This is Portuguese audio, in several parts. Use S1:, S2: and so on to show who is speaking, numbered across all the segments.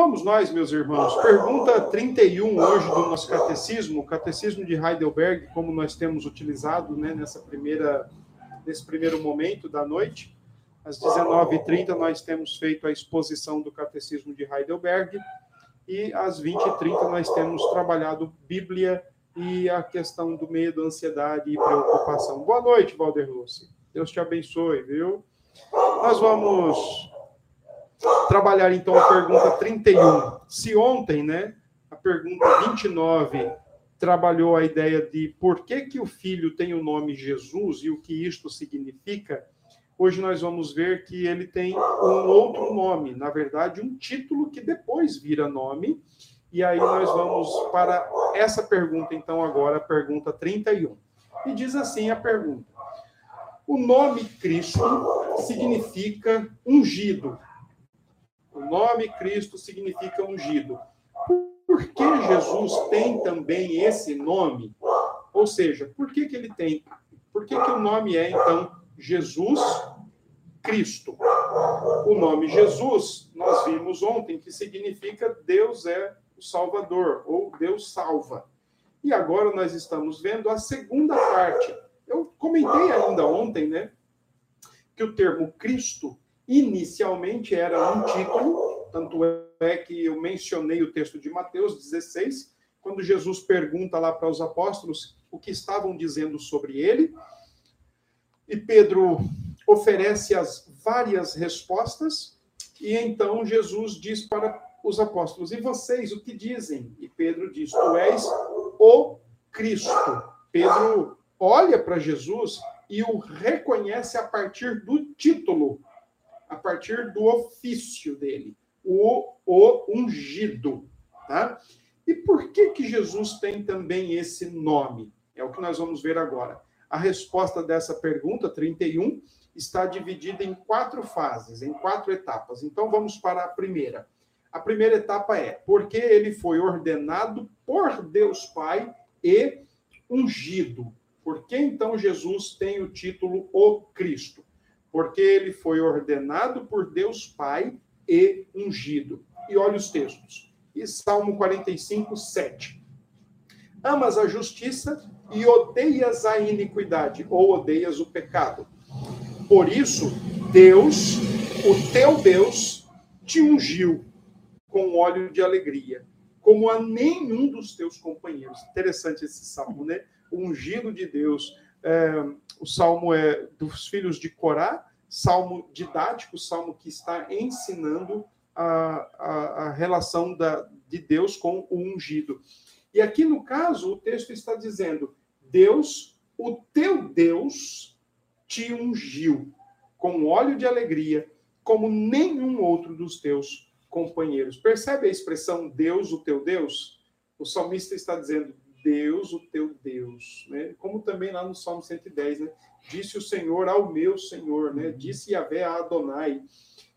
S1: vamos nós, meus irmãos. Pergunta 31 hoje do nosso catecismo, catecismo de Heidelberg, como nós temos utilizado né, nessa primeira, nesse primeiro momento da noite. Às 19h30 nós temos feito a exposição do catecismo de Heidelberg e às 20h30 nós temos trabalhado Bíblia e a questão do medo, ansiedade e preocupação. Boa noite, Valder Lúcia. Deus te abençoe, viu? Nós vamos trabalhar então a pergunta 31. Se ontem, né, a pergunta 29 trabalhou a ideia de por que que o filho tem o nome Jesus e o que isto significa, hoje nós vamos ver que ele tem um outro nome, na verdade, um título que depois vira nome. E aí nós vamos para essa pergunta então agora, a pergunta 31. E diz assim a pergunta: O nome Cristo significa ungido, nome Cristo significa ungido. Por que Jesus tem também esse nome? Ou seja, por que, que ele tem? Por que, que o nome é, então, Jesus Cristo? O nome Jesus, nós vimos ontem, que significa Deus é o Salvador, ou Deus salva. E agora nós estamos vendo a segunda parte. Eu comentei ainda ontem, né, que o termo Cristo Inicialmente era um título, tanto é que eu mencionei o texto de Mateus 16, quando Jesus pergunta lá para os apóstolos o que estavam dizendo sobre ele. E Pedro oferece as várias respostas, e então Jesus diz para os apóstolos: E vocês o que dizem? E Pedro diz: Tu és o Cristo. Pedro olha para Jesus e o reconhece a partir do título a partir do ofício dele, o, o ungido, tá? E por que que Jesus tem também esse nome? É o que nós vamos ver agora. A resposta dessa pergunta, 31, está dividida em quatro fases, em quatro etapas. Então vamos para a primeira. A primeira etapa é porque ele foi ordenado por Deus Pai e ungido. Por que então Jesus tem o título O Cristo? Porque ele foi ordenado por Deus Pai e ungido. E olha os textos. E Salmo 45, 7. Amas a justiça e odeias a iniquidade, ou odeias o pecado. Por isso, Deus, o teu Deus, te ungiu com óleo de alegria, como a nenhum dos teus companheiros. Interessante esse salmo, né? O ungido de Deus, é, o salmo é dos filhos de Corá, salmo didático, salmo que está ensinando a, a, a relação da, de Deus com o ungido. E aqui no caso, o texto está dizendo: Deus, o teu Deus, te ungiu com óleo de alegria, como nenhum outro dos teus companheiros. Percebe a expressão Deus, o teu Deus? O salmista está dizendo: Deus, o teu Deus, né? Como também lá no Salmo 110, né? Disse o Senhor ao meu Senhor, né? Disse Yahvé a Adonai.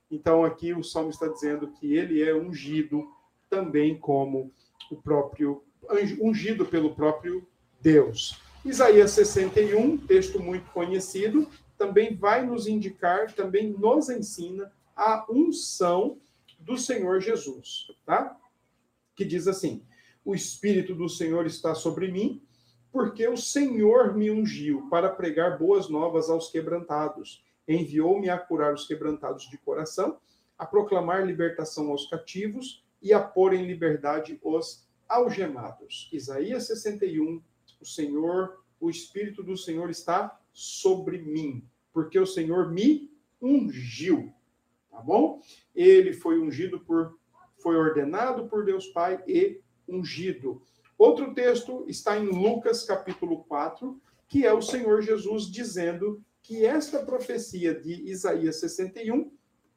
S1: Então aqui o Salmo está dizendo que ele é ungido também como o próprio ungido pelo próprio Deus. Isaías 61, texto muito conhecido, também vai nos indicar, também nos ensina a unção do Senhor Jesus, tá? Que diz assim: o Espírito do Senhor está sobre mim, porque o Senhor me ungiu para pregar boas novas aos quebrantados. Enviou-me a curar os quebrantados de coração, a proclamar libertação aos cativos e a pôr em liberdade os algemados. Isaías 61, o Senhor, o Espírito do Senhor está sobre mim, porque o Senhor me ungiu, tá bom? Ele foi ungido por, foi ordenado por Deus Pai e ungido. Outro texto está em Lucas capítulo 4, que é o Senhor Jesus dizendo que esta profecia de Isaías 61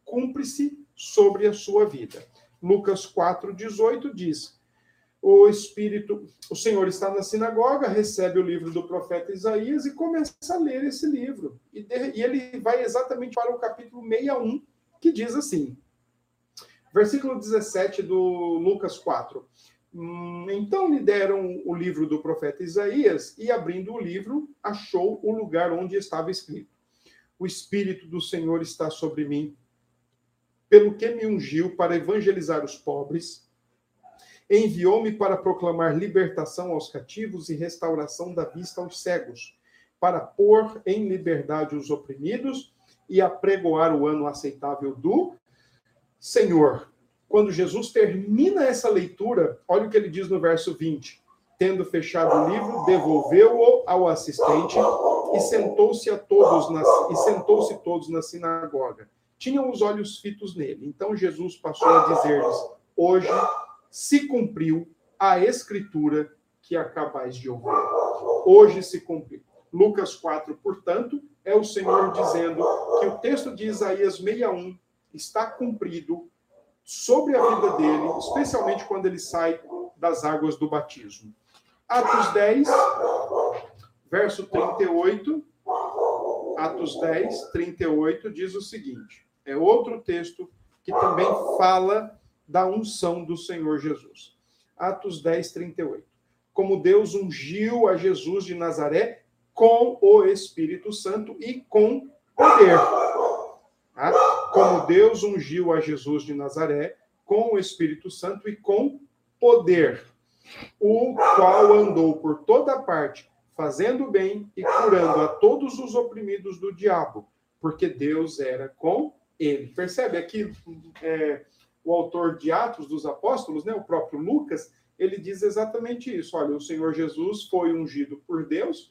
S1: cumpre-se sobre a sua vida. Lucas 4:18 diz: O espírito, o Senhor está na sinagoga, recebe o livro do profeta Isaías e começa a ler esse livro. E, de, e ele vai exatamente para o capítulo 61, que diz assim: Versículo 17 do Lucas 4. Hum, então lhe deram o livro do profeta Isaías e, abrindo o livro, achou o lugar onde estava escrito: O Espírito do Senhor está sobre mim, pelo que me ungiu para evangelizar os pobres, enviou-me para proclamar libertação aos cativos e restauração da vista aos cegos, para pôr em liberdade os oprimidos e apregoar o ano aceitável do Senhor. Quando Jesus termina essa leitura, olha o que ele diz no verso 20. Tendo fechado o livro, devolveu-o ao assistente e sentou-se a todos na, e sentou-se todos na sinagoga. Tinham os olhos fitos nele. Então Jesus passou a dizer-lhes: Hoje se cumpriu a escritura que acabais de ouvir. Hoje se cumpriu. Lucas 4, portanto, é o Senhor dizendo que o texto de Isaías 61 está cumprido sobre a vida dele, especialmente quando ele sai das águas do batismo. Atos 10, verso 38. Atos 10, 38 diz o seguinte: é outro texto que também fala da unção do Senhor Jesus. Atos 10, 38. Como Deus ungiu a Jesus de Nazaré com o Espírito Santo e com poder. Tá? Como Deus ungiu a Jesus de Nazaré com o Espírito Santo e com poder, o qual andou por toda parte, fazendo bem e curando a todos os oprimidos do diabo, porque Deus era com ele. Percebe aqui é, o autor de Atos dos Apóstolos, né, o próprio Lucas, ele diz exatamente isso. Olha, o Senhor Jesus foi ungido por Deus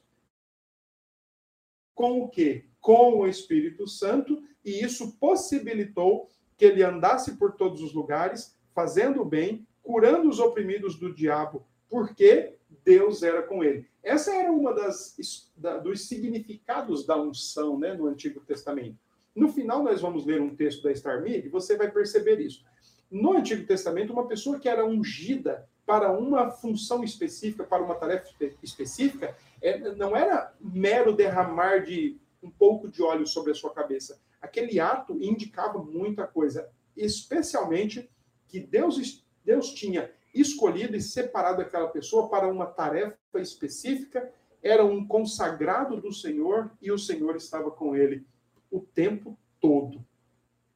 S1: com o quê? Com o Espírito Santo, e isso possibilitou que ele andasse por todos os lugares, fazendo o bem, curando os oprimidos do diabo, porque Deus era com ele. Essa era uma das da, dos significados da unção, né, no Antigo Testamento. No final nós vamos ler um texto da Starmid e você vai perceber isso. No Antigo Testamento, uma pessoa que era ungida para uma função específica, para uma tarefa específica, é, não era mero derramar de um pouco de óleo sobre a sua cabeça. Aquele ato indicava muita coisa, especialmente que Deus, Deus tinha escolhido e separado aquela pessoa para uma tarefa específica, era um consagrado do Senhor e o Senhor estava com ele o tempo todo.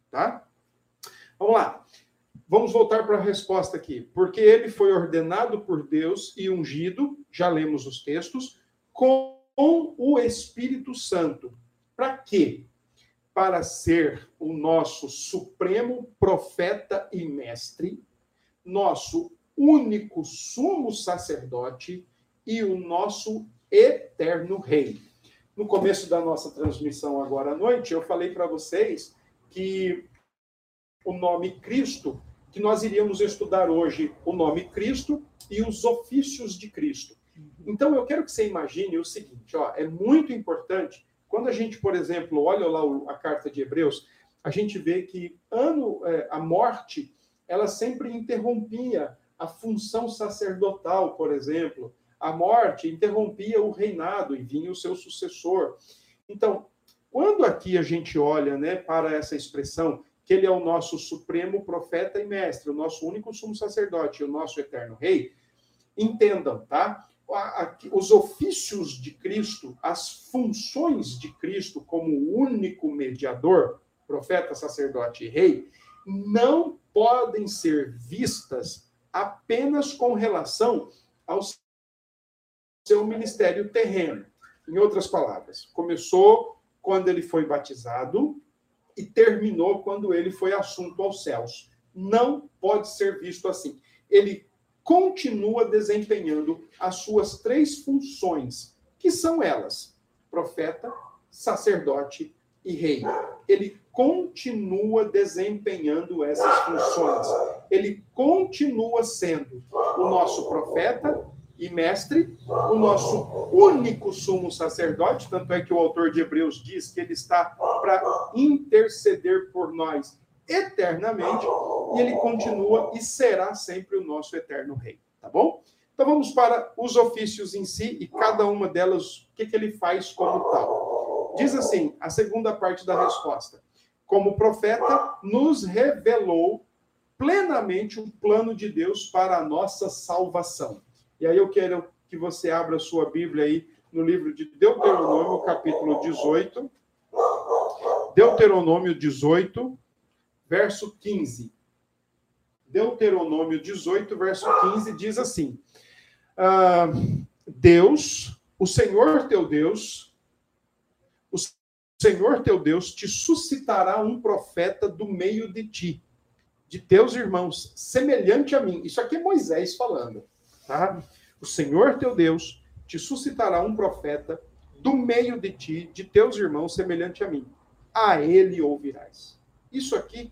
S1: Tá? Vamos lá. Vamos voltar para a resposta aqui. Porque ele foi ordenado por Deus e ungido, já lemos os textos, com o Espírito Santo. Para quê? Para ser o nosso supremo profeta e mestre, nosso único sumo sacerdote e o nosso eterno rei. No começo da nossa transmissão agora à noite, eu falei para vocês que o nome Cristo que nós iríamos estudar hoje o nome Cristo e os ofícios de Cristo. Então, eu quero que você imagine o seguinte: ó, é muito importante, quando a gente, por exemplo, olha lá a carta de Hebreus, a gente vê que ano, é, a morte ela sempre interrompia a função sacerdotal, por exemplo. A morte interrompia o reinado e vinha o seu sucessor. Então, quando aqui a gente olha né, para essa expressão que ele é o nosso supremo profeta e mestre, o nosso único sumo sacerdote, o nosso eterno rei, entendam, tá? Os ofícios de Cristo, as funções de Cristo como único mediador, profeta, sacerdote e rei, não podem ser vistas apenas com relação ao seu ministério terreno. Em outras palavras, começou quando ele foi batizado, e terminou quando ele foi assunto aos céus. Não pode ser visto assim. Ele continua desempenhando as suas três funções, que são elas: profeta, sacerdote e rei. Ele continua desempenhando essas funções. Ele continua sendo o nosso profeta, e mestre, o nosso único sumo sacerdote, tanto é que o autor de Hebreus diz que ele está para interceder por nós eternamente, e ele continua e será sempre o nosso eterno rei, tá bom? Então vamos para os ofícios em si e cada uma delas, o que, que ele faz como tal. Diz assim, a segunda parte da resposta. Como profeta, nos revelou plenamente o plano de Deus para a nossa salvação. E aí eu quero que você abra a sua Bíblia aí no livro de Deuteronômio, capítulo 18. Deuteronômio 18, verso 15. Deuteronômio 18, verso 15 diz assim: ah, Deus, o Senhor teu Deus, o Senhor teu Deus te suscitará um profeta do meio de ti, de teus irmãos, semelhante a mim. Isso aqui é Moisés falando, tá? O Senhor teu Deus te suscitará um profeta do meio de ti, de teus irmãos, semelhante a mim. A ele ouvirás. Isso aqui,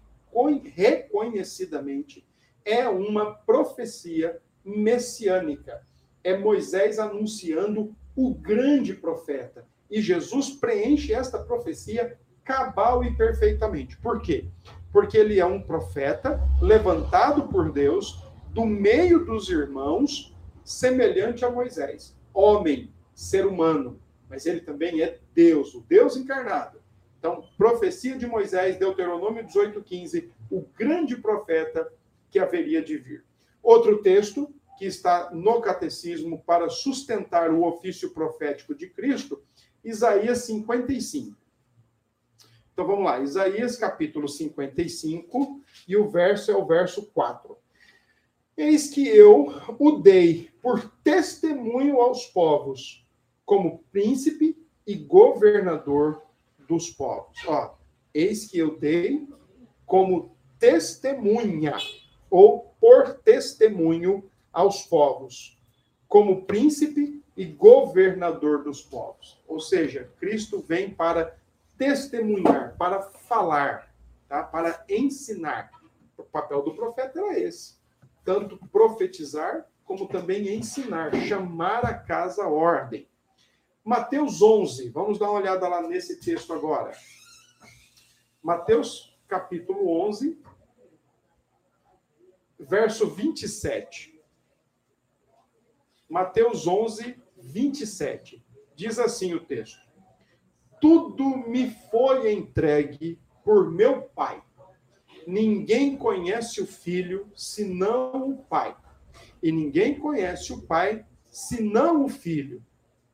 S1: reconhecidamente, é uma profecia messiânica. É Moisés anunciando o grande profeta. E Jesus preenche esta profecia cabal e perfeitamente. Por quê? Porque ele é um profeta levantado por Deus do meio dos irmãos, semelhante a Moisés. Homem, ser humano, mas ele também é Deus, o Deus encarnado. Então, profecia de Moisés, Deuteronômio 18:15, o grande profeta que haveria de vir. Outro texto que está no catecismo para sustentar o ofício profético de Cristo, Isaías 55. Então vamos lá, Isaías capítulo 55, e o verso é o verso 4. Eis que eu o dei por testemunho aos povos, como príncipe e governador dos povos. Ó, eis que eu dei como testemunha ou por testemunho aos povos, como príncipe e governador dos povos. Ou seja, Cristo vem para testemunhar, para falar, tá? para ensinar. O papel do profeta era esse: tanto profetizar, como também ensinar, chamar a casa à ordem. Mateus 11, vamos dar uma olhada lá nesse texto agora. Mateus capítulo 11, verso 27. Mateus 11, 27. Diz assim o texto: Tudo me foi entregue por meu Pai. Ninguém conhece o Filho senão o Pai. E ninguém conhece o Pai senão o Filho,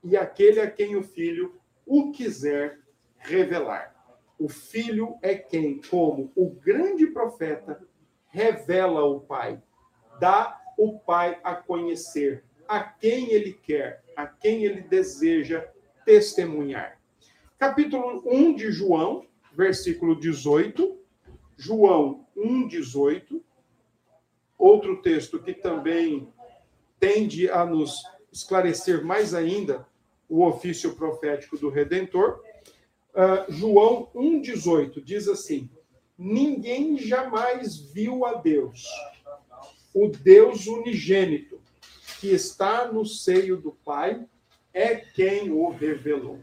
S1: e aquele a quem o Filho o quiser revelar. O Filho é quem, como o grande profeta, revela o Pai, dá o Pai a conhecer a quem ele quer, a quem ele deseja testemunhar. Capítulo 1 de João, versículo 18. João 1, 18. Outro texto que também tende a nos esclarecer mais ainda o ofício profético do Redentor. Uh, João 1,18 diz assim: Ninguém jamais viu a Deus, o Deus unigênito, que está no seio do Pai, é quem o revelou.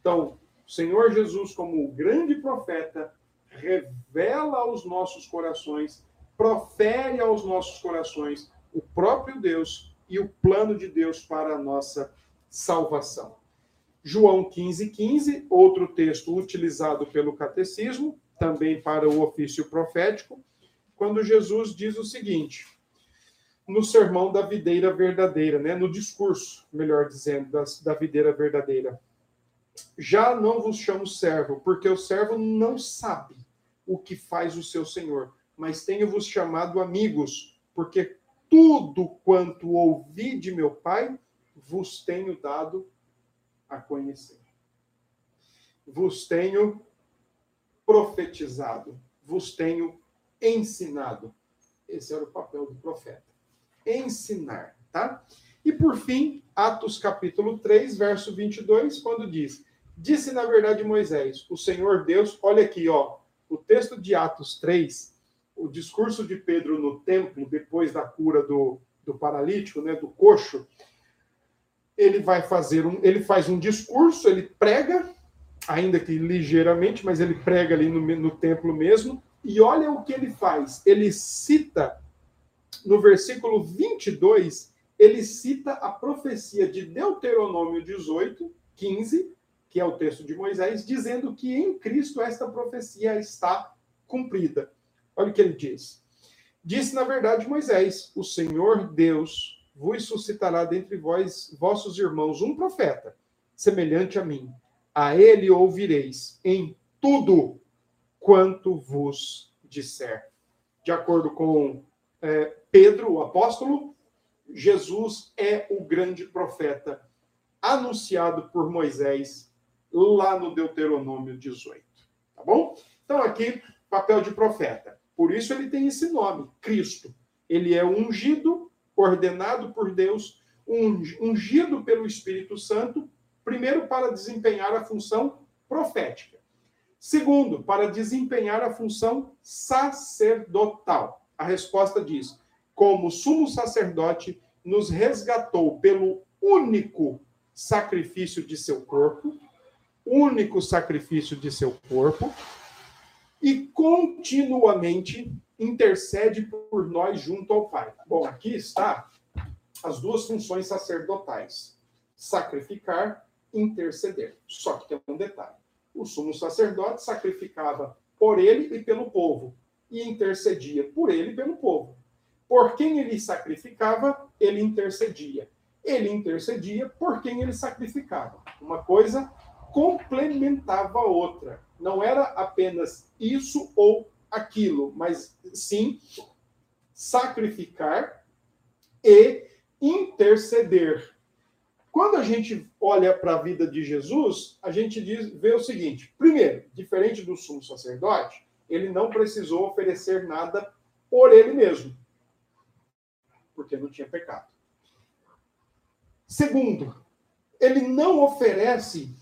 S1: Então, o Senhor Jesus, como o grande profeta, revela aos nossos corações, profere aos nossos corações o próprio Deus e o plano de Deus para a nossa salvação. João 15, 15, outro texto utilizado pelo catecismo, também para o ofício profético, quando Jesus diz o seguinte: no sermão da videira verdadeira, né? no discurso, melhor dizendo, da, da videira verdadeira. Já não vos chamo servo, porque o servo não sabe o que faz o seu senhor, mas tenho-vos chamado amigos, porque tudo quanto ouvi de meu pai vos tenho dado a conhecer. Vos tenho profetizado, vos tenho ensinado. Esse era o papel do profeta. Ensinar, tá? E por fim, Atos capítulo 3, verso 22, quando diz: Disse na verdade Moisés, o Senhor Deus, olha aqui, ó, o texto de Atos 3, o discurso de Pedro no templo, depois da cura do, do paralítico, né, do coxo, ele vai fazer um, ele faz um discurso, ele prega, ainda que ligeiramente, mas ele prega ali no, no templo mesmo, e olha o que ele faz. Ele cita, no versículo 22, ele cita a profecia de Deuteronômio 18, 15, que é o texto de Moisés, dizendo que em Cristo esta profecia está cumprida. Olha o que ele diz. Disse, na verdade, Moisés: O Senhor Deus vos suscitará dentre vós, vossos irmãos, um profeta, semelhante a mim. A ele ouvireis em tudo quanto vos disser. De acordo com é, Pedro, o apóstolo, Jesus é o grande profeta anunciado por Moisés lá no Deuteronômio 18. Tá bom? Então, aqui, papel de profeta. Por isso ele tem esse nome, Cristo. Ele é ungido, ordenado por Deus, ungido pelo Espírito Santo, primeiro para desempenhar a função profética. Segundo, para desempenhar a função sacerdotal. A resposta diz: como sumo sacerdote, nos resgatou pelo único sacrifício de seu corpo, único sacrifício de seu corpo, e continuamente intercede por nós junto ao Pai. Bom, aqui está as duas funções sacerdotais: sacrificar, interceder. Só que tem um detalhe: o sumo sacerdote sacrificava por ele e pelo povo, e intercedia por ele e pelo povo. Por quem ele sacrificava, ele intercedia. Ele intercedia por quem ele sacrificava. Uma coisa complementava a outra. Não era apenas isso ou aquilo, mas sim sacrificar e interceder. Quando a gente olha para a vida de Jesus, a gente diz, vê o seguinte: primeiro, diferente do sumo sacerdote, ele não precisou oferecer nada por ele mesmo, porque não tinha pecado. Segundo, ele não oferece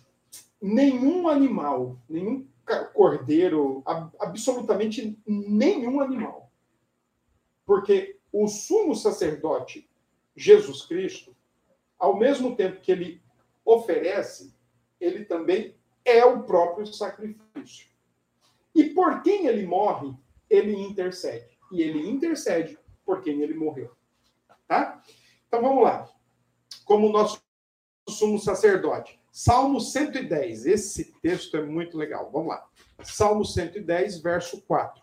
S1: nenhum animal, nenhum cordeiro, absolutamente nenhum animal. Porque o sumo sacerdote, Jesus Cristo, ao mesmo tempo que ele oferece, ele também é o próprio sacrifício. E por quem ele morre, ele intercede. E ele intercede por quem ele morreu. Tá? Então vamos lá. Como nosso sumo sacerdote. Salmo 110. Esse texto é muito legal. Vamos lá. Salmo 110, verso 4.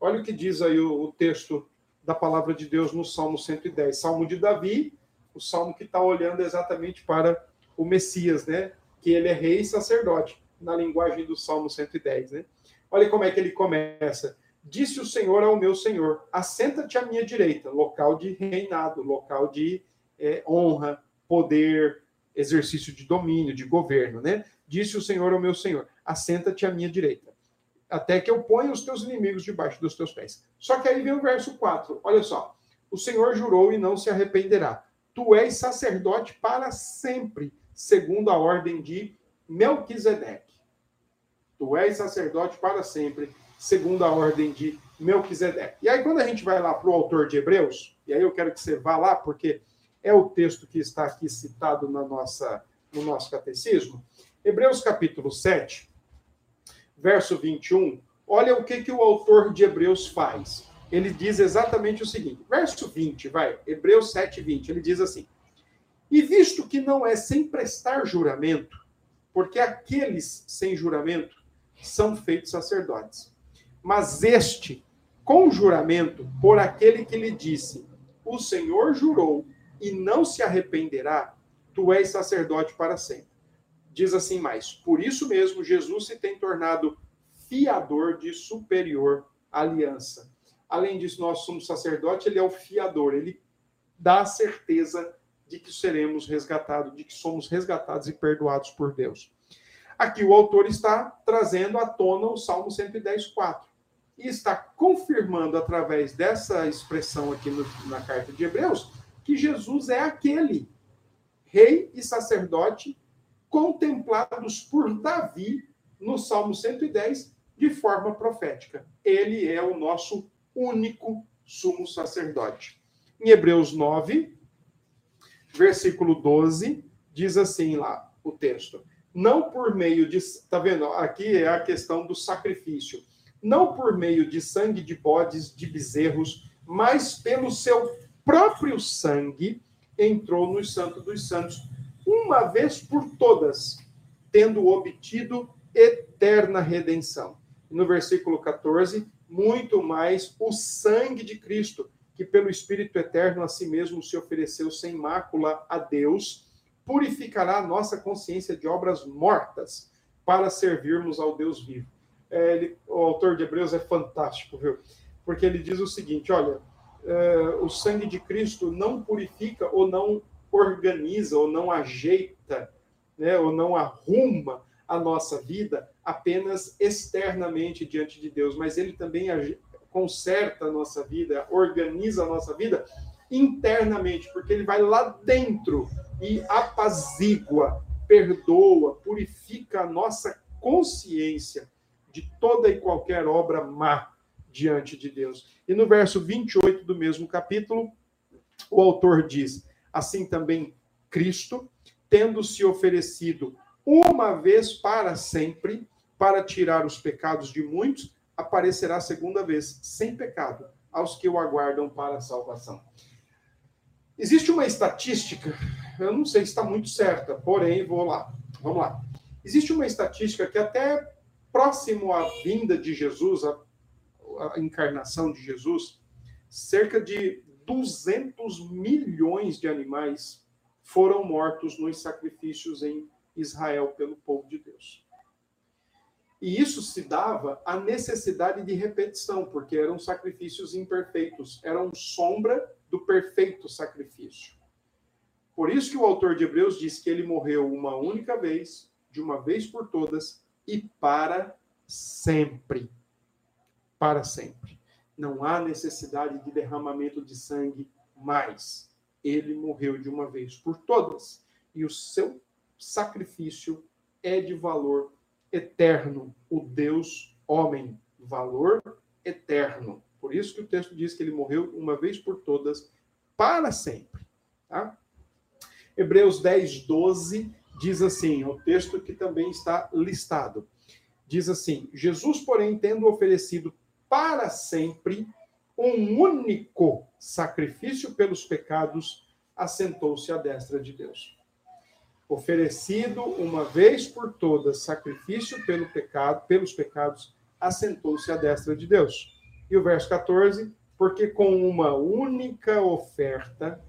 S1: Olha o que diz aí o, o texto da palavra de Deus no Salmo 110. Salmo de Davi, o salmo que está olhando exatamente para o Messias, né? Que ele é rei e sacerdote, na linguagem do Salmo 110, né? Olha como é que ele começa. Disse o Senhor ao meu Senhor: assenta-te à minha direita, local de reinado, local de é, honra, poder, exercício de domínio, de governo, né? Disse o Senhor ao meu Senhor: assenta-te à minha direita, até que eu ponha os teus inimigos debaixo dos teus pés. Só que aí vem o verso 4, olha só. O Senhor jurou e não se arrependerá. Tu és sacerdote para sempre, segundo a ordem de Melquisedeque. Tu és sacerdote para sempre, segundo a ordem de Melquisedeque. E aí, quando a gente vai lá para o autor de Hebreus, e aí eu quero que você vá lá, porque é o texto que está aqui citado na nossa, no nosso catecismo. Hebreus capítulo 7, verso 21. Olha o que, que o autor de Hebreus faz. Ele diz exatamente o seguinte: verso 20, vai, Hebreus 7, 20. Ele diz assim: E visto que não é sem prestar juramento, porque aqueles sem juramento são feitos sacerdotes. Mas este, com juramento, por aquele que lhe disse: O Senhor jurou e não se arrependerá, tu és sacerdote para sempre. Diz assim mais: Por isso mesmo, Jesus se tem tornado fiador de superior aliança. Além disso, nós somos sacerdote, ele é o fiador, ele dá a certeza de que seremos resgatados, de que somos resgatados e perdoados por Deus. Aqui o autor está trazendo à tona o Salmo 110, 4. E está confirmando através dessa expressão aqui no, na carta de Hebreus que Jesus é aquele rei e sacerdote contemplados por Davi no Salmo 110 de forma profética. Ele é o nosso único sumo sacerdote. Em Hebreus 9, versículo 12, diz assim lá o texto: não por meio de. Tá vendo? Aqui é a questão do sacrifício. Não por meio de sangue de bodes, de bezerros, mas pelo seu próprio sangue entrou no Santo dos Santos, uma vez por todas, tendo obtido eterna redenção. No versículo 14, muito mais o sangue de Cristo, que pelo Espírito eterno a si mesmo se ofereceu sem mácula a Deus purificará a nossa consciência de obras mortas para servirmos ao Deus vivo. é, ele, o autor de Hebreus é fantástico, viu? Porque ele diz o seguinte: olha, é, o sangue de Cristo não purifica ou não organiza ou não ajeita, né, ou não arruma a nossa vida apenas externamente diante de Deus, mas ele também conserta a nossa vida, organiza a nossa vida internamente, porque ele vai lá dentro e apazigua, perdoa, purifica a nossa consciência de toda e qualquer obra má diante de Deus. E no verso 28 do mesmo capítulo, o autor diz: Assim também Cristo, tendo se oferecido uma vez para sempre para tirar os pecados de muitos, aparecerá segunda vez sem pecado aos que o aguardam para a salvação. Existe uma estatística, eu não sei se está muito certa, porém, vou lá. Vamos lá. Existe uma estatística que até próximo à vinda de Jesus, a, a encarnação de Jesus, cerca de 200 milhões de animais foram mortos nos sacrifícios em Israel pelo povo de Deus. E isso se dava à necessidade de repetição, porque eram sacrifícios imperfeitos, eram sombra do perfeito sacrifício. Por isso que o autor de Hebreus diz que ele morreu uma única vez, de uma vez por todas e para sempre. Para sempre. Não há necessidade de derramamento de sangue mais. Ele morreu de uma vez por todas. E o seu sacrifício é de valor eterno. O Deus homem, valor eterno. Por isso que o texto diz que ele morreu uma vez por todas, para sempre. Tá? Hebreus 10, 12 diz assim: o texto que também está listado. Diz assim: Jesus, porém, tendo oferecido para sempre um único sacrifício pelos pecados, assentou-se à destra de Deus. Oferecido uma vez por todas sacrifício pelo pecado, pelos pecados, assentou-se à destra de Deus. E o verso 14, porque com uma única oferta,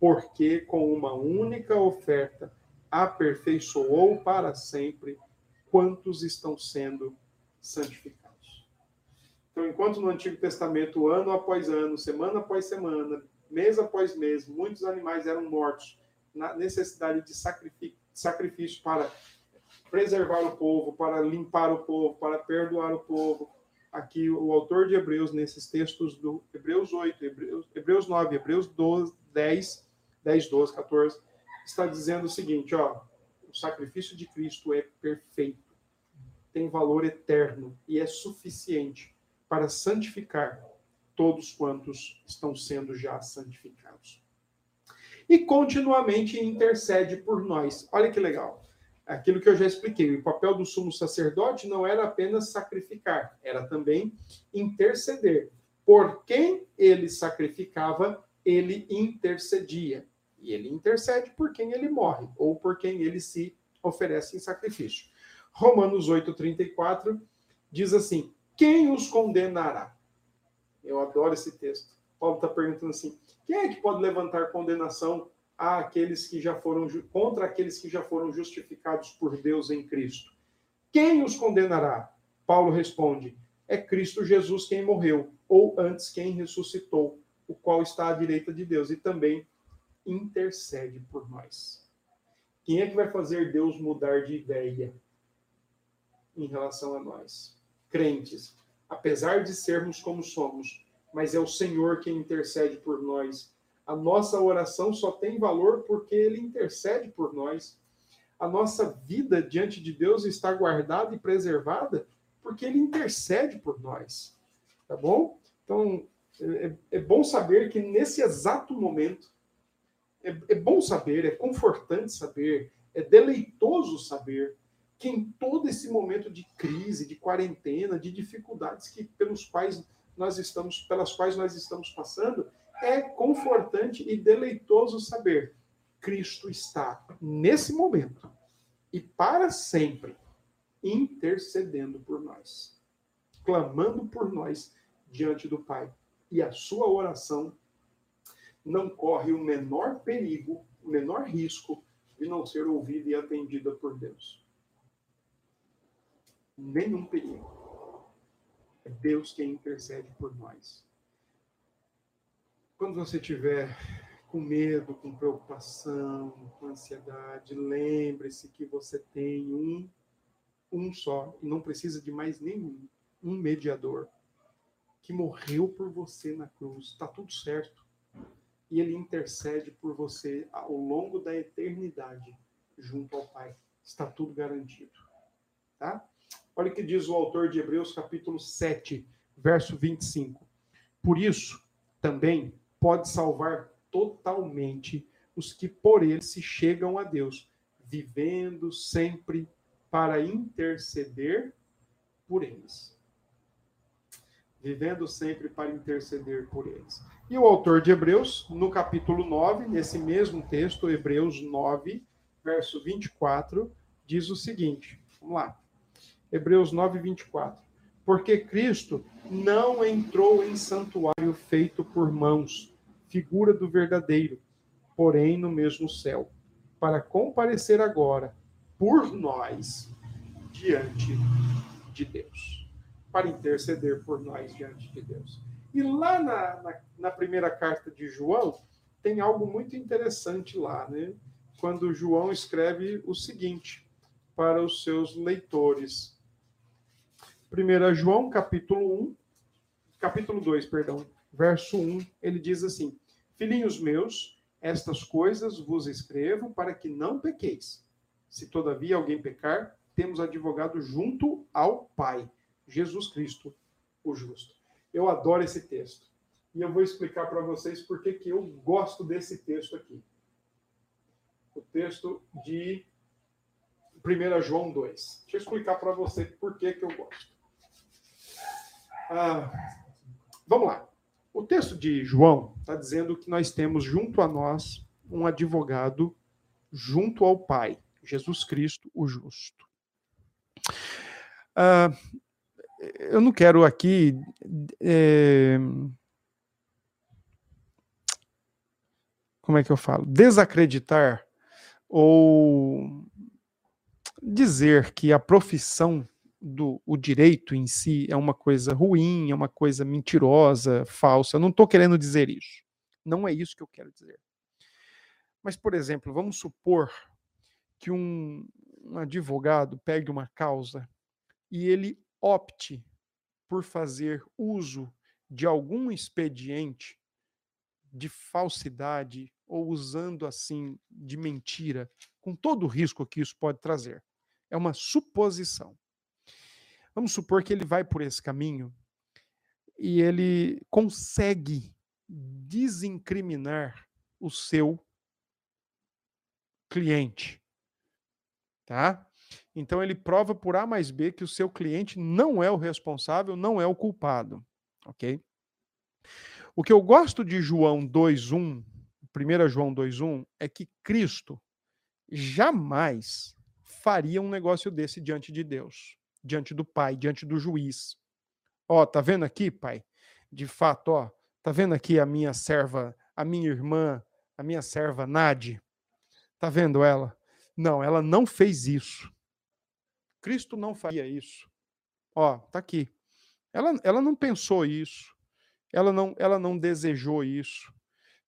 S1: porque com uma única oferta aperfeiçoou para sempre quantos estão sendo santificados. Então, enquanto no Antigo Testamento, ano após ano, semana após semana, mês após mês, muitos animais eram mortos na necessidade de sacrifício para preservar o povo, para limpar o povo, para perdoar o povo, aqui o autor de Hebreus, nesses textos do Hebreus 8, Hebreus, Hebreus 9, Hebreus 12, 10, 10, 12, 14, está dizendo o seguinte, ó, o sacrifício de Cristo é perfeito, tem valor eterno e é suficiente para santificar todos quantos estão sendo já santificados. E continuamente intercede por nós. Olha que legal aquilo que eu já expliquei, o papel do sumo sacerdote não era apenas sacrificar, era também interceder. Por quem ele sacrificava, ele intercedia. E ele intercede por quem ele morre, ou por quem ele se oferece em sacrifício. Romanos 8,34 diz assim: Quem os condenará? Eu adoro esse texto. Paulo está perguntando assim: quem é que pode levantar condenação àqueles que já foram contra aqueles que já foram justificados por Deus em Cristo. Quem os condenará? Paulo responde: é Cristo Jesus quem morreu, ou antes quem ressuscitou, o qual está à direita de Deus e também intercede por nós. Quem é que vai fazer Deus mudar de ideia em relação a nós? Crentes, apesar de sermos como somos, mas é o Senhor quem intercede por nós a nossa oração só tem valor porque ele intercede por nós. A nossa vida diante de Deus está guardada e preservada porque ele intercede por nós. Tá bom? Então, é, é bom saber que nesse exato momento, é, é bom saber, é confortante saber, é deleitoso saber que em todo esse momento de crise, de quarentena, de dificuldades que pelos quais nós estamos, pelas quais nós estamos passando, é confortante e deleitoso saber Cristo está nesse momento e para sempre intercedendo por nós, clamando por nós diante do Pai. E a sua oração não corre o menor perigo, o menor risco de não ser ouvida e atendida por Deus. nenhum perigo. É Deus quem intercede por nós. Quando você tiver com medo, com preocupação, com ansiedade, lembre-se que você tem um, um só, e não precisa de mais nenhum, um mediador, que morreu por você na cruz. Está tudo certo. E ele intercede por você ao longo da eternidade, junto ao Pai. Está tudo garantido. Tá? Olha o que diz o autor de Hebreus, capítulo 7, verso 25. Por isso, também pode salvar totalmente os que por ele se chegam a Deus, vivendo sempre para interceder por eles. Vivendo sempre para interceder por eles. E o autor de Hebreus, no capítulo 9, nesse mesmo texto, Hebreus 9, verso 24, diz o seguinte: vamos lá. Hebreus 9, 24. Porque Cristo não entrou em santuário feito por mãos, figura do verdadeiro, porém no mesmo céu, para comparecer agora por nós diante de Deus, para interceder por nós diante de Deus. E lá na, na, na primeira carta de João, tem algo muito interessante lá, né? Quando João escreve o seguinte para os seus leitores. 1 João, capítulo 1, capítulo 2, perdão, verso 1, ele diz assim: Filhinhos meus, estas coisas vos escrevo para que não pequeis. Se todavia alguém pecar, temos advogado junto ao Pai, Jesus Cristo, o justo. Eu adoro esse texto. E eu vou explicar para vocês por que eu gosto desse texto aqui. O texto de 1 João 2. Deixa eu explicar para você por que eu gosto. Ah, vamos lá. O texto de João está dizendo que nós temos junto a nós um advogado junto ao Pai, Jesus Cristo, o justo. Uh, eu não quero aqui. É, como é que eu falo? Desacreditar ou dizer que a profissão do o direito em si é uma coisa ruim, é uma coisa mentirosa, falsa. Eu não estou querendo dizer isso. Não é isso que eu quero dizer. Mas, por exemplo, vamos supor que um, um advogado pegue uma causa e ele opte por fazer uso de algum expediente de falsidade ou usando assim de mentira, com todo o risco que isso pode trazer. É uma suposição. Vamos supor que ele vai por esse caminho e ele consegue desincriminar o seu cliente, tá? Então ele prova por A mais B que o seu cliente não é o responsável, não é o culpado, ok? O que eu gosto de João 2:1, 1 João 2:1 é que Cristo jamais faria um negócio desse diante de Deus diante do pai, diante do juiz. Ó, tá vendo aqui, pai? De fato, ó, tá vendo aqui a minha serva, a minha irmã, a minha serva Nade? Tá vendo ela? Não, ela não fez isso. Cristo não faria isso. Ó, tá aqui. Ela, ela não pensou isso. Ela não, ela não desejou isso.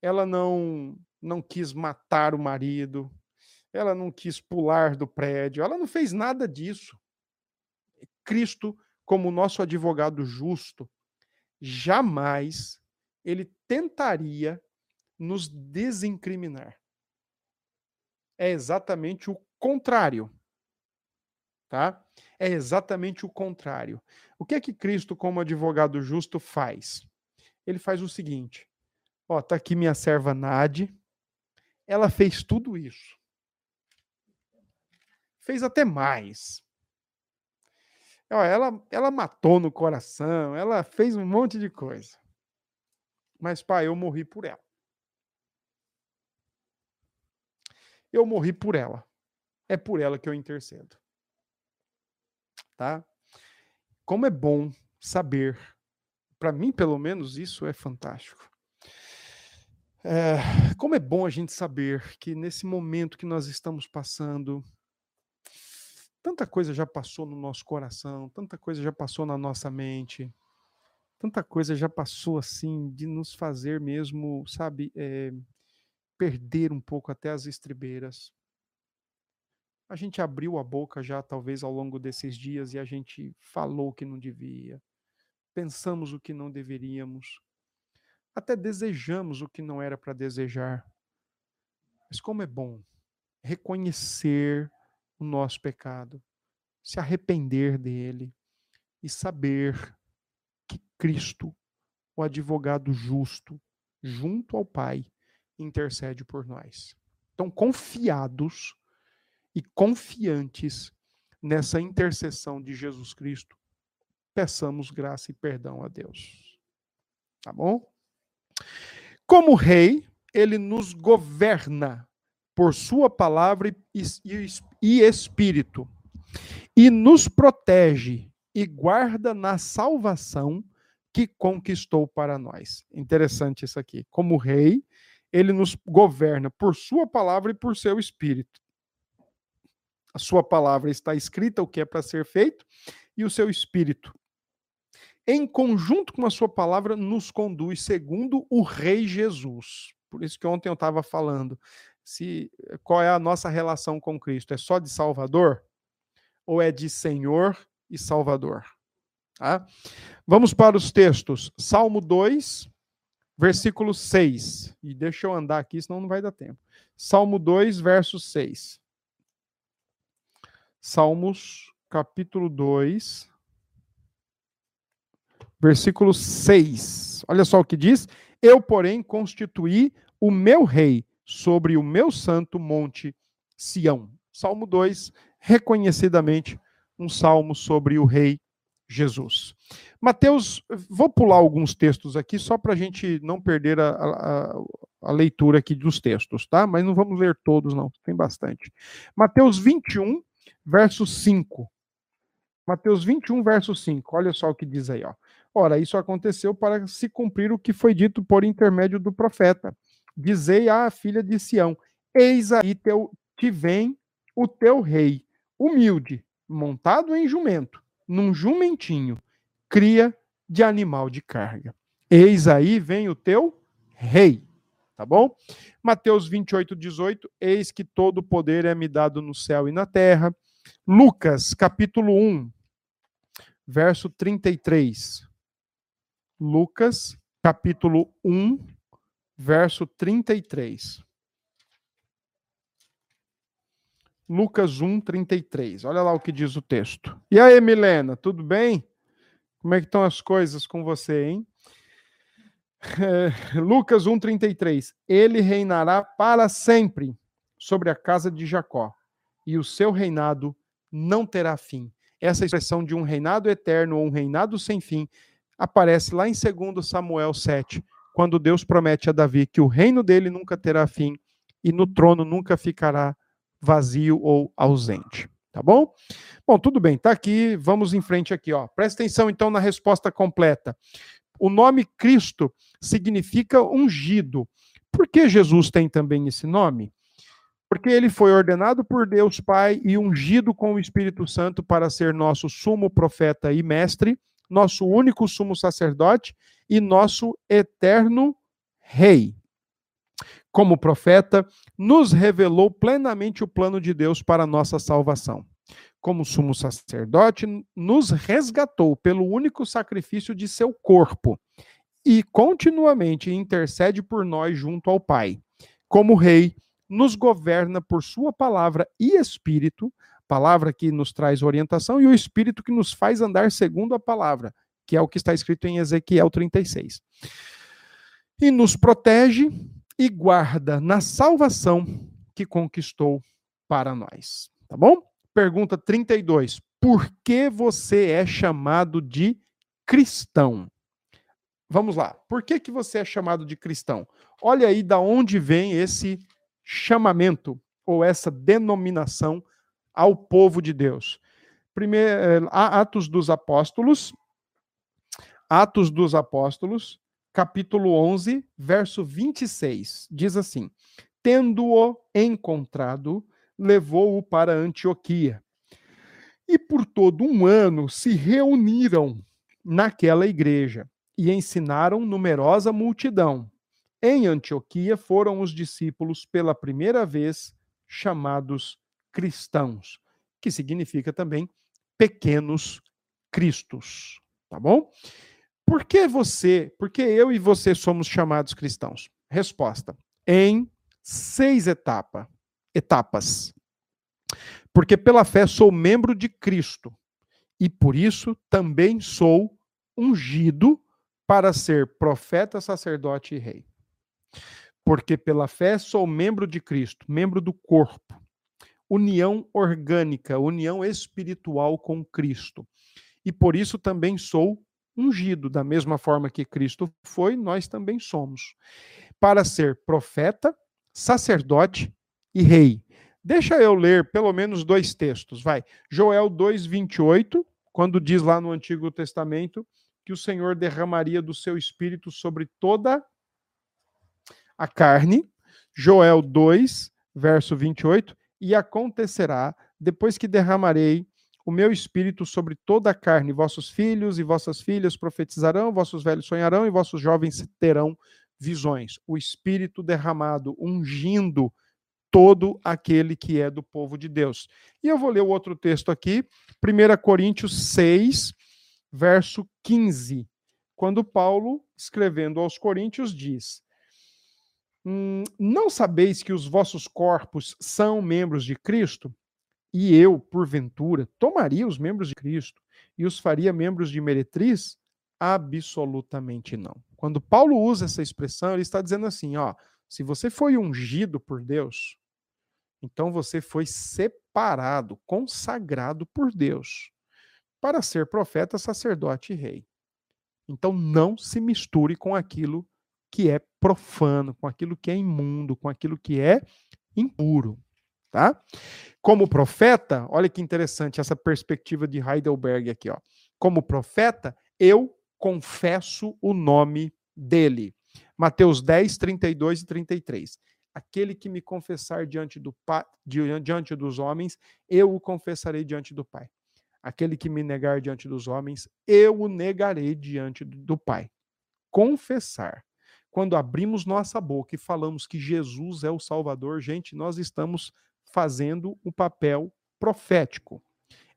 S1: Ela não não quis matar o marido. Ela não quis pular do prédio. Ela não fez nada disso. Cristo como nosso advogado justo, jamais ele tentaria nos desincriminar. É exatamente o contrário. Tá? É exatamente o contrário. O que é que Cristo, como advogado justo, faz? Ele faz o seguinte: ó, tá aqui minha serva Nade, ela fez tudo isso. Fez até mais. Ela, ela matou no coração, ela fez um monte de coisa. Mas, pai, eu morri por ela. Eu morri por ela. É por ela que eu intercedo. Tá? Como é bom saber, para mim, pelo menos, isso é fantástico. É, como é bom a gente saber que nesse momento que nós estamos passando, Tanta coisa já passou no nosso coração, tanta coisa já passou na nossa mente, tanta coisa já passou assim de nos fazer mesmo, sabe, é, perder um pouco até as estribeiras. A gente abriu a boca já, talvez, ao longo desses dias e a gente falou que não devia, pensamos o que não deveríamos, até desejamos o que não era para desejar. Mas como é bom reconhecer o nosso pecado, se arrepender dele e saber que Cristo, o advogado justo, junto ao Pai, intercede por nós. Então, confiados e confiantes nessa intercessão de Jesus Cristo, peçamos graça e perdão a Deus. Tá bom? Como rei, ele nos governa por sua palavra e, e, e espírito, e nos protege e guarda na salvação que conquistou para nós. Interessante isso aqui. Como rei, ele nos governa por sua palavra e por seu espírito. A sua palavra está escrita o que é para ser feito e o seu espírito em conjunto com a sua palavra, nos conduz segundo o Rei Jesus. Por isso que ontem eu estava falando, se qual é a nossa relação com Cristo? É só de Salvador ou é de Senhor e Salvador? Tá? Vamos para os textos. Salmo 2, versículo 6. E deixa eu andar aqui, senão não vai dar tempo. Salmo 2, verso 6. Salmos, capítulo 2, versículo 6. Olha só o que diz: Eu, porém, constituí o meu rei sobre o meu santo monte Sião. Salmo 2, reconhecidamente um salmo sobre o rei Jesus. Mateus, vou pular alguns textos aqui só para a gente não perder a, a, a, leitura aqui dos textos, tá? Mas não vamos ler todos, não, tem bastante. Mateus 21, verso 5. Mateus 21, verso 5. Olha só o que diz aí, ó. Ora, isso aconteceu para se cumprir o que foi dito por intermédio do profeta. Dizei à filha de Sião: Eis aí teu, te vem o teu rei, humilde, montado em jumento, num jumentinho, cria de animal de carga. Eis aí vem o teu rei. Tá bom? Mateus 28, 18. Eis que todo o poder é me dado no céu e na terra. Lucas, capítulo 1, verso 33. Lucas, capítulo 1, verso 33. Lucas 1, 33. Olha lá o que diz o texto. E aí, Milena, tudo bem? Como é que estão as coisas com você, hein? Lucas 1, 33. Ele reinará para sempre sobre a casa de Jacó, e o seu reinado não terá fim. Essa expressão de um reinado eterno ou um reinado sem fim aparece lá em 2 Samuel 7, quando Deus promete a Davi que o reino dele nunca terá fim e no trono nunca ficará vazio ou ausente. Tá bom? Bom, tudo bem, tá aqui, vamos em frente aqui, ó. Presta atenção então na resposta completa. O nome Cristo significa ungido. Por que Jesus tem também esse nome? Porque ele foi ordenado por Deus Pai e ungido com o Espírito Santo para ser nosso sumo profeta e mestre, nosso único sumo sacerdote e nosso eterno rei. Como profeta, nos revelou plenamente o plano de Deus para a nossa salvação. Como sumo sacerdote, nos resgatou pelo único sacrifício de seu corpo e continuamente intercede por nós junto ao Pai. Como rei, nos governa por sua palavra e espírito, palavra que nos traz orientação, e o Espírito que nos faz andar segundo a palavra, que é o que está escrito em Ezequiel 36. E nos protege e guarda na salvação que conquistou para nós. Tá bom? Pergunta 32. Por que você é chamado de cristão? Vamos lá. Por que, que você é chamado de cristão? Olha aí da onde vem esse chamamento ou essa denominação ao povo de Deus. Primeiro, eh, Atos dos Apóstolos, Atos dos Apóstolos, capítulo 11, verso 26, diz assim: Tendo-o encontrado, levou-o para Antioquia. E por todo um ano se reuniram naquela igreja e ensinaram numerosa multidão. Em Antioquia foram os discípulos pela primeira vez chamados cristãos, que significa também pequenos cristos, tá bom? Por que você, por que eu e você somos chamados cristãos? Resposta: em seis etapa, etapas. Porque pela fé sou membro de Cristo e por isso também sou ungido para ser profeta, sacerdote e rei. Porque pela fé sou membro de Cristo, membro do corpo, união orgânica, união espiritual com Cristo. E por isso também sou ungido, da mesma forma que Cristo foi, nós também somos, para ser profeta, sacerdote e rei. Deixa eu ler pelo menos dois textos, vai. Joel 2:28, quando diz lá no Antigo Testamento que o Senhor derramaria do seu espírito sobre toda a carne. Joel 2, verso 28, e acontecerá depois que derramarei o meu espírito sobre toda a carne, vossos filhos e vossas filhas profetizarão, vossos velhos sonharão e vossos jovens terão visões. O espírito derramado, ungindo todo aquele que é do povo de Deus. E eu vou ler o outro texto aqui, 1 Coríntios 6, verso 15, quando Paulo, escrevendo aos Coríntios, diz: Não sabeis que os vossos corpos são membros de Cristo? E eu, porventura, tomaria os membros de Cristo e os faria membros de meretriz? Absolutamente não. Quando Paulo usa essa expressão, ele está dizendo assim: ó, se você foi ungido por Deus, então você foi separado, consagrado por Deus para ser profeta, sacerdote e rei. Então não se misture com aquilo que é profano, com aquilo que é imundo, com aquilo que é impuro, tá? Como profeta, olha que interessante essa perspectiva de Heidelberg aqui, ó. Como profeta, eu confesso o nome dele. Mateus 10, 32 e 33 aquele que me confessar diante, do pai, diante dos homens, eu o confessarei diante do Pai. Aquele que me negar diante dos homens, eu o negarei diante do Pai. Confessar. Quando abrimos nossa boca e falamos que Jesus é o Salvador, gente, nós estamos fazendo o um papel profético,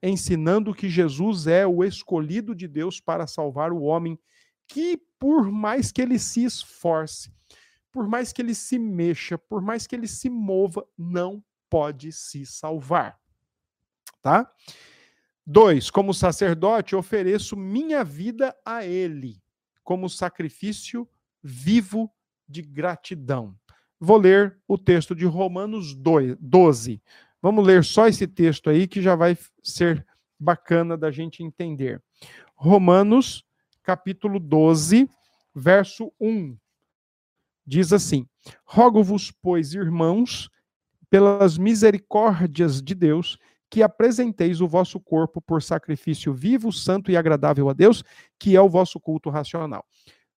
S1: ensinando que Jesus é o escolhido de Deus para salvar o homem, que por mais que ele se esforce, por mais que ele se mexa, por mais que ele se mova, não pode se salvar. Tá? Dois, como sacerdote, ofereço minha vida a ele, como sacrifício vivo de gratidão. Vou ler o texto de Romanos 12. Vamos ler só esse texto aí que já vai ser bacana da gente entender. Romanos, capítulo 12, verso 1 diz assim: Rogo-vos, pois, irmãos, pelas misericórdias de Deus, que apresenteis o vosso corpo por sacrifício vivo, santo e agradável a Deus, que é o vosso culto racional.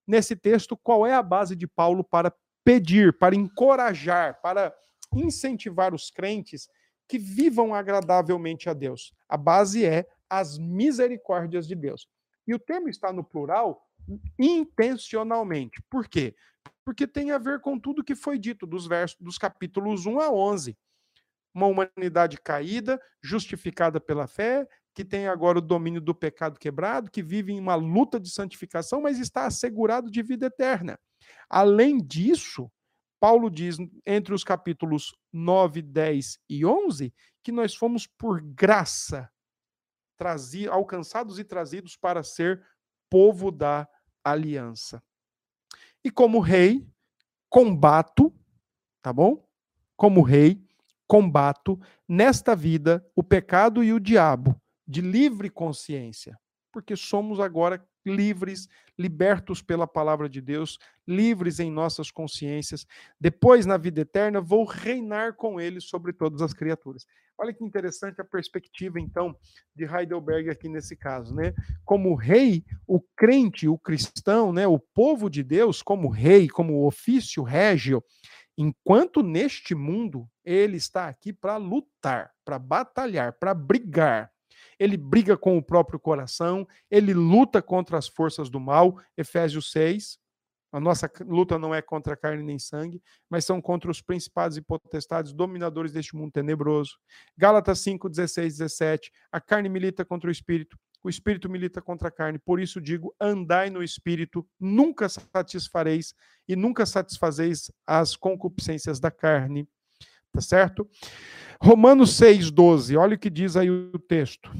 S1: Nesse texto, qual é a base de Paulo para pedir, para encorajar, para incentivar os crentes que vivam agradavelmente a Deus? A base é as misericórdias de Deus. E o termo está no plural intencionalmente. Por quê? porque tem a ver com tudo que foi dito dos versos dos capítulos 1 a 11. Uma humanidade caída, justificada pela fé, que tem agora o domínio do pecado quebrado, que vive em uma luta de santificação, mas está assegurado de vida eterna. Além disso, Paulo diz entre os capítulos 9, 10 e 11 que nós fomos por graça trazidos, alcançados e trazidos para ser povo da aliança. E como rei, combato, tá bom? Como rei, combato nesta vida o pecado e o diabo de livre consciência, porque somos agora livres, libertos pela palavra de Deus, livres em nossas consciências. Depois, na vida eterna, vou reinar com ele sobre todas as criaturas. Olha que interessante a perspectiva, então, de Heidelberg aqui nesse caso, né? Como rei, o crente, o cristão, né, o povo de Deus, como rei, como ofício régio, enquanto neste mundo ele está aqui para lutar, para batalhar, para brigar. Ele briga com o próprio coração, ele luta contra as forças do mal. Efésios 6. A nossa luta não é contra carne nem sangue, mas são contra os principados e potestades, dominadores deste mundo tenebroso. Gálatas 5, 16, 17. A carne milita contra o espírito, o espírito milita contra a carne. Por isso digo: andai no espírito, nunca satisfareis e nunca satisfazeis as concupiscências da carne. Tá certo? Romanos 6, 12. Olha o que diz aí o texto.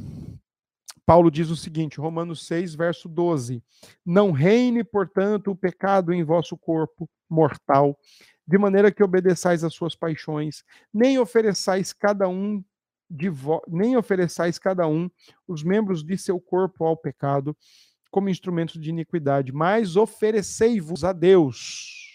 S1: Paulo diz o seguinte, Romanos 6, verso 12: Não reine, portanto, o pecado em vosso corpo mortal, de maneira que obedeçais às suas paixões, nem ofereçais cada um de nem ofereçais cada um os membros de seu corpo ao pecado como instrumentos de iniquidade, mas oferecei-vos a Deus.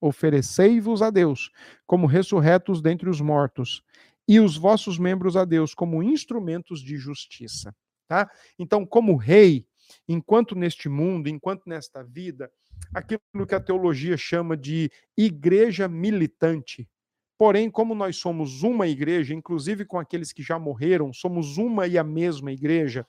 S1: Oferecei-vos a Deus como ressurretos dentre os mortos, e os vossos membros a Deus como instrumentos de justiça. Tá? Então, como rei, enquanto neste mundo, enquanto nesta vida, aquilo que a teologia chama de igreja militante. Porém, como nós somos uma igreja, inclusive com aqueles que já morreram, somos uma e a mesma igreja,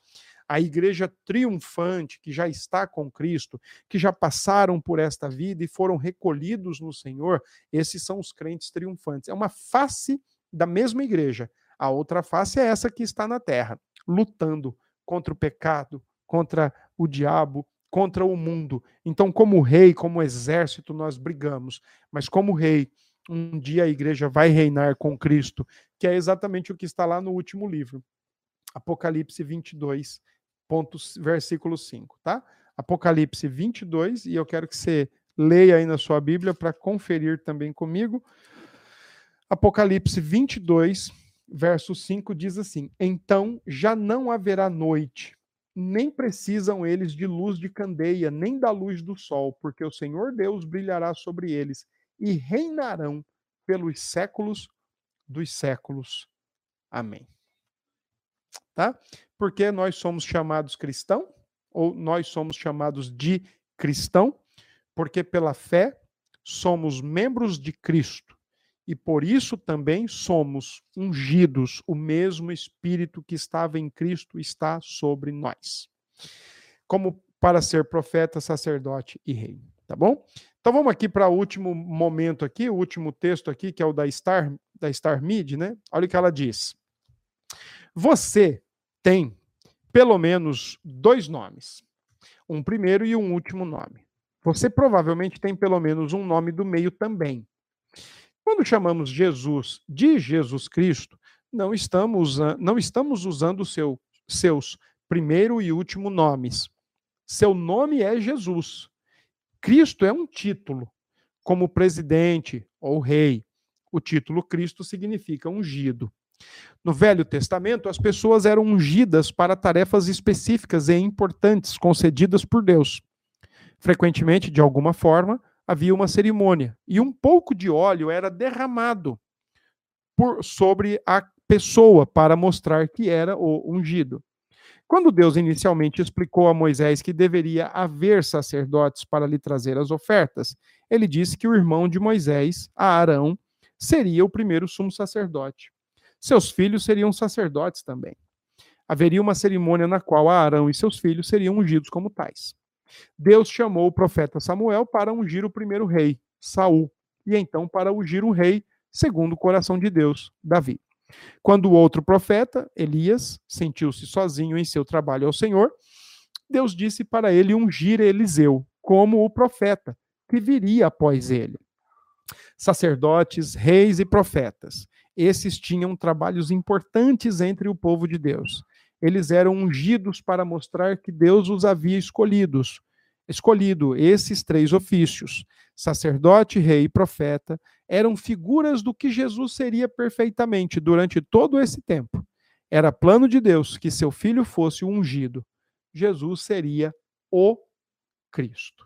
S1: a igreja triunfante que já está com Cristo, que já passaram por esta vida e foram recolhidos no Senhor, esses são os crentes triunfantes. É uma face da mesma igreja. A outra face é essa que está na terra, lutando contra o pecado, contra o diabo, contra o mundo. Então, como rei, como exército, nós brigamos. Mas como rei, um dia a igreja vai reinar com Cristo, que é exatamente o que está lá no último livro. Apocalipse 22, pontos, versículo 5, tá? Apocalipse 22, e eu quero que você leia aí na sua Bíblia para conferir também comigo. Apocalipse 22, verso 5 diz assim: Então já não haverá noite, nem precisam eles de luz de candeia, nem da luz do sol, porque o Senhor Deus brilhará sobre eles e reinarão pelos séculos dos séculos. Amém. Tá? Porque nós somos chamados cristão, ou nós somos chamados de cristão, porque pela fé somos membros de Cristo e por isso também somos ungidos, o mesmo Espírito que estava em Cristo está sobre nós. Como para ser profeta, sacerdote e rei, tá bom? Então vamos aqui para o último momento aqui, o último texto aqui, que é o da Star, da Star Mid, né? Olha o que ela diz. Você tem pelo menos dois nomes, um primeiro e um último nome. Você provavelmente tem pelo menos um nome do meio também. Quando chamamos Jesus de Jesus Cristo, não estamos, não estamos usando seu, seus primeiro e último nomes. Seu nome é Jesus. Cristo é um título, como presidente ou rei. O título Cristo significa ungido. No Velho Testamento, as pessoas eram ungidas para tarefas específicas e importantes concedidas por Deus. Frequentemente, de alguma forma, havia uma cerimônia e um pouco de óleo era derramado por, sobre a pessoa para mostrar que era o ungido. Quando Deus inicialmente explicou a Moisés que deveria haver sacerdotes para lhe trazer as ofertas, ele disse que o irmão de Moisés, Arão, seria o primeiro sumo sacerdote. Seus filhos seriam sacerdotes também. Haveria uma cerimônia na qual Arão e seus filhos seriam ungidos como tais. Deus chamou o profeta Samuel para ungir o primeiro rei, Saul, e então para ungir o rei, segundo o coração de Deus, Davi. Quando o outro profeta, Elias, sentiu-se sozinho em seu trabalho ao Senhor, Deus disse para ele ungir Eliseu como o profeta que viria após ele. Sacerdotes, reis e profetas. Esses tinham trabalhos importantes entre o povo de Deus eles eram ungidos para mostrar que Deus os havia escolhidos. Escolhido esses três ofícios, sacerdote, rei e profeta, eram figuras do que Jesus seria perfeitamente durante todo esse tempo. Era plano de Deus que seu filho fosse ungido. Jesus seria o Cristo.